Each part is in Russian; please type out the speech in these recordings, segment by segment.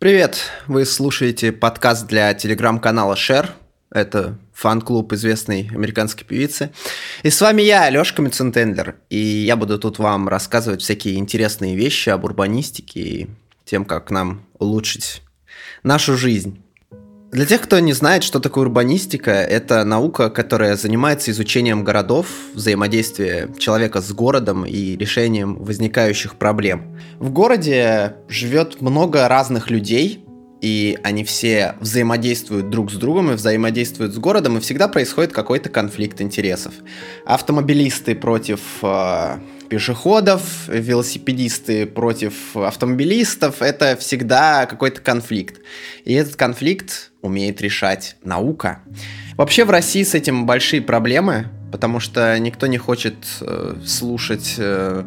Привет! Вы слушаете подкаст для телеграм-канала Share. Это фан-клуб известной американской певицы. И с вами я, Лёшка Мецентендлер. И я буду тут вам рассказывать всякие интересные вещи об урбанистике и тем, как нам улучшить нашу жизнь. Для тех, кто не знает, что такое урбанистика, это наука, которая занимается изучением городов, взаимодействия человека с городом и решением возникающих проблем. В городе живет много разных людей, и они все взаимодействуют друг с другом и взаимодействуют с городом, и всегда происходит какой-то конфликт интересов. Автомобилисты против э, пешеходов, велосипедисты против автомобилистов, это всегда какой-то конфликт. И этот конфликт умеет решать наука. Вообще в России с этим большие проблемы, потому что никто не хочет э, слушать э,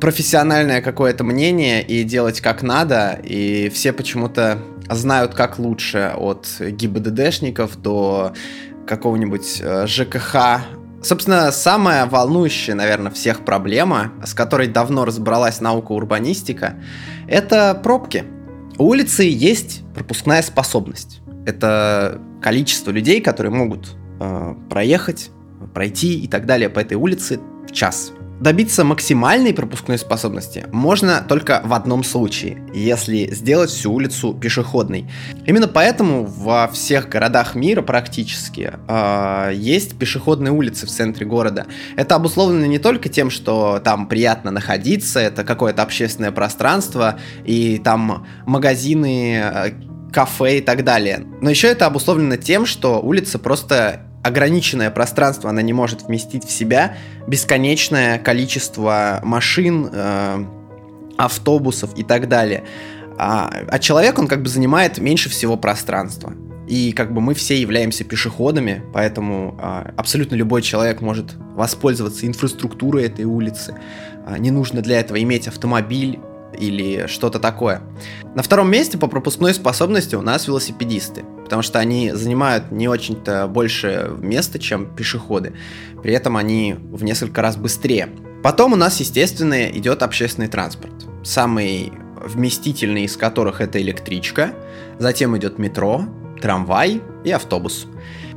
профессиональное какое-то мнение и делать как надо, и все почему-то знают как лучше от ГИБДДшников до какого-нибудь э, ЖКХ Собственно, самая волнующая, наверное, всех проблема, с которой давно разобралась наука урбанистика, это пробки. У улицы есть пропускная способность. Это количество людей, которые могут э, проехать, пройти и так далее по этой улице в час добиться максимальной пропускной способности можно только в одном случае, если сделать всю улицу пешеходной. Именно поэтому во всех городах мира практически э, есть пешеходные улицы в центре города. Это обусловлено не только тем, что там приятно находиться, это какое-то общественное пространство и там магазины, э, кафе и так далее. Но еще это обусловлено тем, что улица просто ограниченное пространство, она не может вместить в себя бесконечное количество машин, э, автобусов и так далее. А, а человек, он как бы занимает меньше всего пространства. И как бы мы все являемся пешеходами, поэтому а, абсолютно любой человек может воспользоваться инфраструктурой этой улицы. А, не нужно для этого иметь автомобиль или что-то такое. На втором месте по пропускной способности у нас велосипедисты потому что они занимают не очень-то больше места, чем пешеходы. При этом они в несколько раз быстрее. Потом у нас, естественно, идет общественный транспорт. Самый вместительный из которых это электричка, затем идет метро, трамвай и автобус.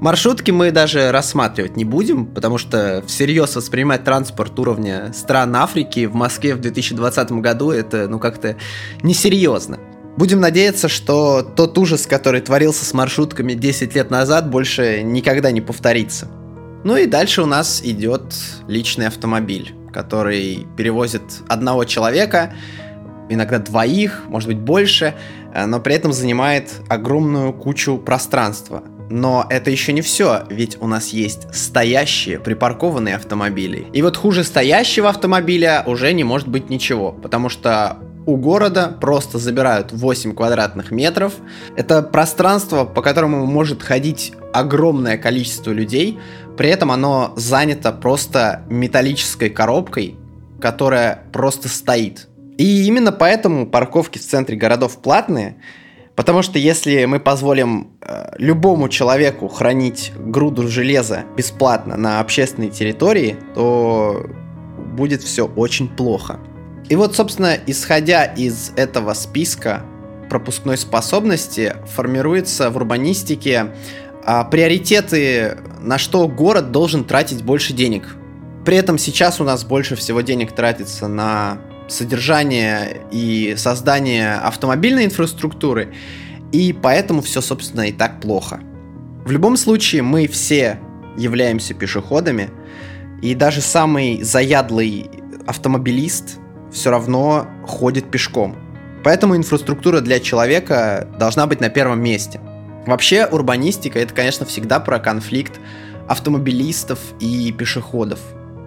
Маршрутки мы даже рассматривать не будем, потому что всерьез воспринимать транспорт уровня стран Африки в Москве в 2020 году это ну как-то несерьезно. Будем надеяться, что тот ужас, который творился с маршрутками 10 лет назад, больше никогда не повторится. Ну и дальше у нас идет личный автомобиль, который перевозит одного человека, иногда двоих, может быть больше, э, но при этом занимает огромную кучу пространства. Но это еще не все, ведь у нас есть стоящие, припаркованные автомобили. И вот хуже стоящего автомобиля уже не может быть ничего, потому что у города просто забирают 8 квадратных метров. Это пространство, по которому может ходить огромное количество людей, при этом оно занято просто металлической коробкой, которая просто стоит. И именно поэтому парковки в центре городов платные, потому что если мы позволим э, любому человеку хранить груду железа бесплатно на общественной территории, то будет все очень плохо. И вот, собственно, исходя из этого списка пропускной способности, формируется в урбанистике а, приоритеты, на что город должен тратить больше денег. При этом сейчас у нас больше всего денег тратится на содержание и создание автомобильной инфраструктуры, и поэтому все, собственно, и так плохо. В любом случае, мы все являемся пешеходами, и даже самый заядлый автомобилист все равно ходит пешком. Поэтому инфраструктура для человека должна быть на первом месте. Вообще, урбанистика это, конечно, всегда про конфликт автомобилистов и пешеходов.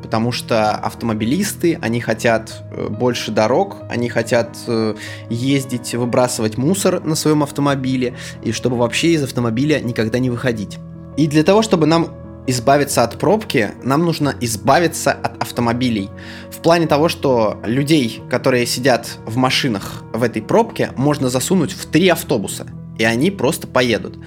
Потому что автомобилисты, они хотят э, больше дорог, они хотят э, ездить, выбрасывать мусор на своем автомобиле, и чтобы вообще из автомобиля никогда не выходить. И для того, чтобы нам избавиться от пробки, нам нужно избавиться от автомобилей. В плане того, что людей, которые сидят в машинах в этой пробке, можно засунуть в три автобуса, и они просто поедут.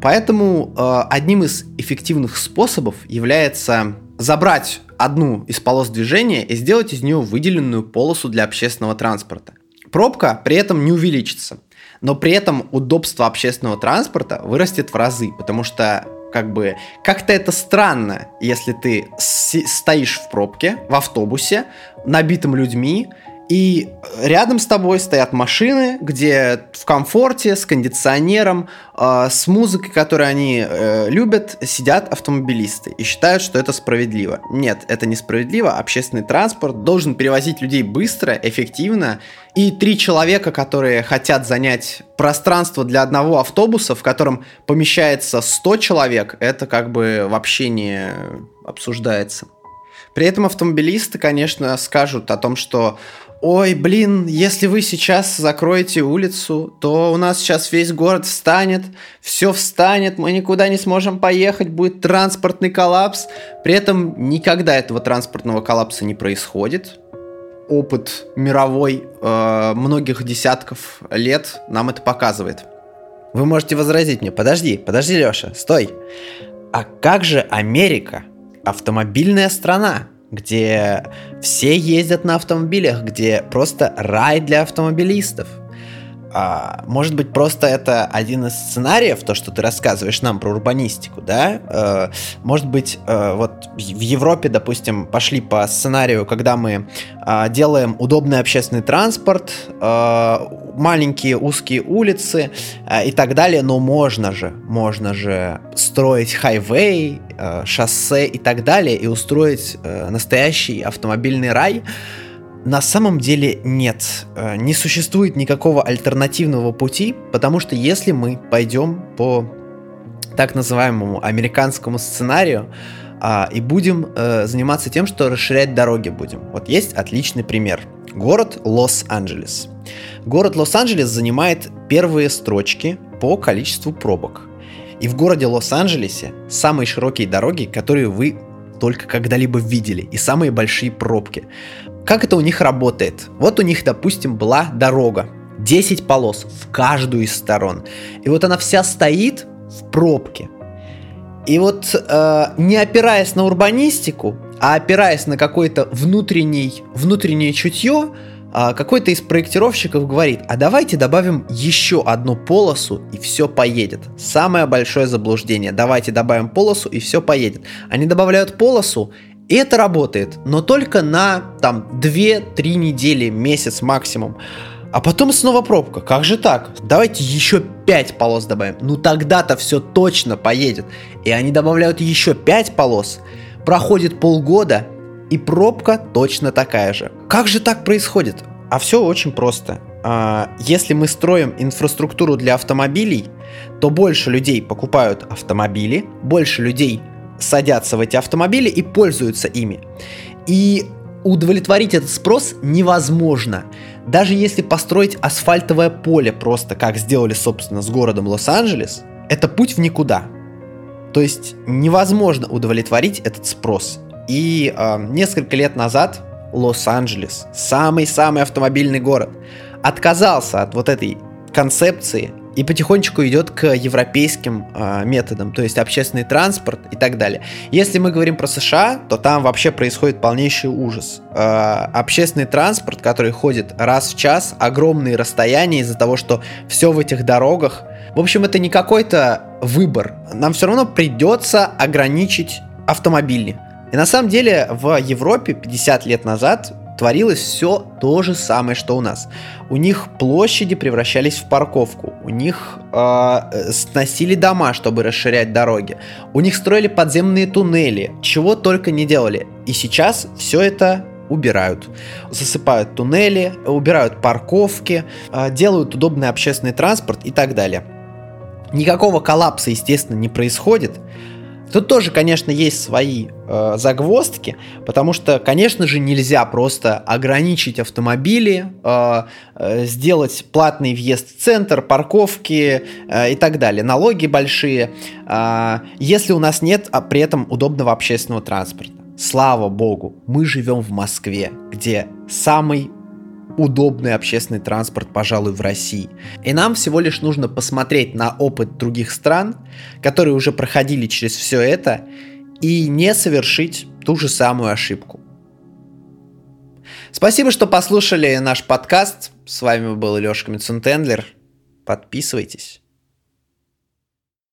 Поэтому э, одним из эффективных способов является забрать одну из полос движения и сделать из нее выделенную полосу для общественного транспорта. пробка при этом не увеличится. Но при этом удобство общественного транспорта вырастет в разы, потому что как бы как-то это странно, если ты стоишь в пробке, в автобусе, набитым людьми, и рядом с тобой стоят машины, где в комфорте, с кондиционером, э, с музыкой, которую они э, любят, сидят автомобилисты и считают, что это справедливо. Нет, это несправедливо. Общественный транспорт должен перевозить людей быстро, эффективно. И три человека, которые хотят занять пространство для одного автобуса, в котором помещается 100 человек, это как бы вообще не обсуждается. При этом автомобилисты, конечно, скажут о том, что ой, блин, если вы сейчас закроете улицу, то у нас сейчас весь город встанет, все встанет, мы никуда не сможем поехать, будет транспортный коллапс. При этом никогда этого транспортного коллапса не происходит. Опыт мировой э, многих десятков лет нам это показывает. Вы можете возразить мне, подожди, подожди, Леша, стой. А как же Америка? Автомобильная страна где все ездят на автомобилях, где просто рай для автомобилистов. А, может быть, просто это один из сценариев, то, что ты рассказываешь нам про урбанистику, да? А, может быть, а, вот в Европе, допустим, пошли по сценарию, когда мы а, делаем удобный общественный транспорт, а, маленькие узкие улицы а, и так далее, но можно же, можно же строить хайвей, а, шоссе и так далее и устроить а, настоящий автомобильный рай. На самом деле нет, э, не существует никакого альтернативного пути, потому что если мы пойдем по так называемому американскому сценарию а, и будем а, заниматься тем, что расширять дороги будем. Вот есть отличный пример. Город Лос-Анджелес. Город Лос-Анджелес занимает первые строчки по количеству пробок. И в городе Лос-Анджелесе самые широкие дороги, которые вы только когда-либо видели, и самые большие пробки. Как это у них работает? Вот у них, допустим, была дорога. 10 полос в каждую из сторон. И вот она вся стоит в пробке. И вот э, не опираясь на урбанистику, а опираясь на какое-то внутренний, внутреннее чутье, э, какой-то из проектировщиков говорит, а давайте добавим еще одну полосу и все поедет. Самое большое заблуждение. Давайте добавим полосу и все поедет. Они добавляют полосу и это работает, но только на там 2-3 недели, месяц максимум. А потом снова пробка. Как же так? Давайте еще 5 полос добавим. Ну тогда-то все точно поедет. И они добавляют еще 5 полос. Проходит полгода, и пробка точно такая же. Как же так происходит? А все очень просто. А, если мы строим инфраструктуру для автомобилей, то больше людей покупают автомобили, больше людей садятся в эти автомобили и пользуются ими. И удовлетворить этот спрос невозможно. Даже если построить асфальтовое поле просто, как сделали, собственно, с городом Лос-Анджелес, это путь в никуда. То есть невозможно удовлетворить этот спрос. И э, несколько лет назад Лос-Анджелес, самый-самый автомобильный город, отказался от вот этой концепции и потихонечку идет к европейским э, методам, то есть общественный транспорт и так далее. Если мы говорим про США, то там вообще происходит полнейший ужас. Э, общественный транспорт, который ходит раз в час, огромные расстояния из-за того, что все в этих дорогах. В общем, это не какой-то выбор. Нам все равно придется ограничить автомобили. И на самом деле в Европе 50 лет назад творилось все то же самое, что у нас. У них площади превращались в парковку, у них э, сносили дома, чтобы расширять дороги, у них строили подземные туннели, чего только не делали. И сейчас все это убирают. Засыпают туннели, убирают парковки, э, делают удобный общественный транспорт и так далее. Никакого коллапса, естественно, не происходит. Тут тоже, конечно, есть свои э, загвоздки, потому что, конечно же, нельзя просто ограничить автомобили, э, э, сделать платный въезд в центр, парковки э, и так далее, налоги большие, э, если у нас нет а при этом удобного общественного транспорта. Слава богу, мы живем в Москве, где самый удобный общественный транспорт, пожалуй, в России. И нам всего лишь нужно посмотреть на опыт других стран, которые уже проходили через все это, и не совершить ту же самую ошибку. Спасибо, что послушали наш подкаст. С вами был Лешка Мицунтендлер. Подписывайтесь.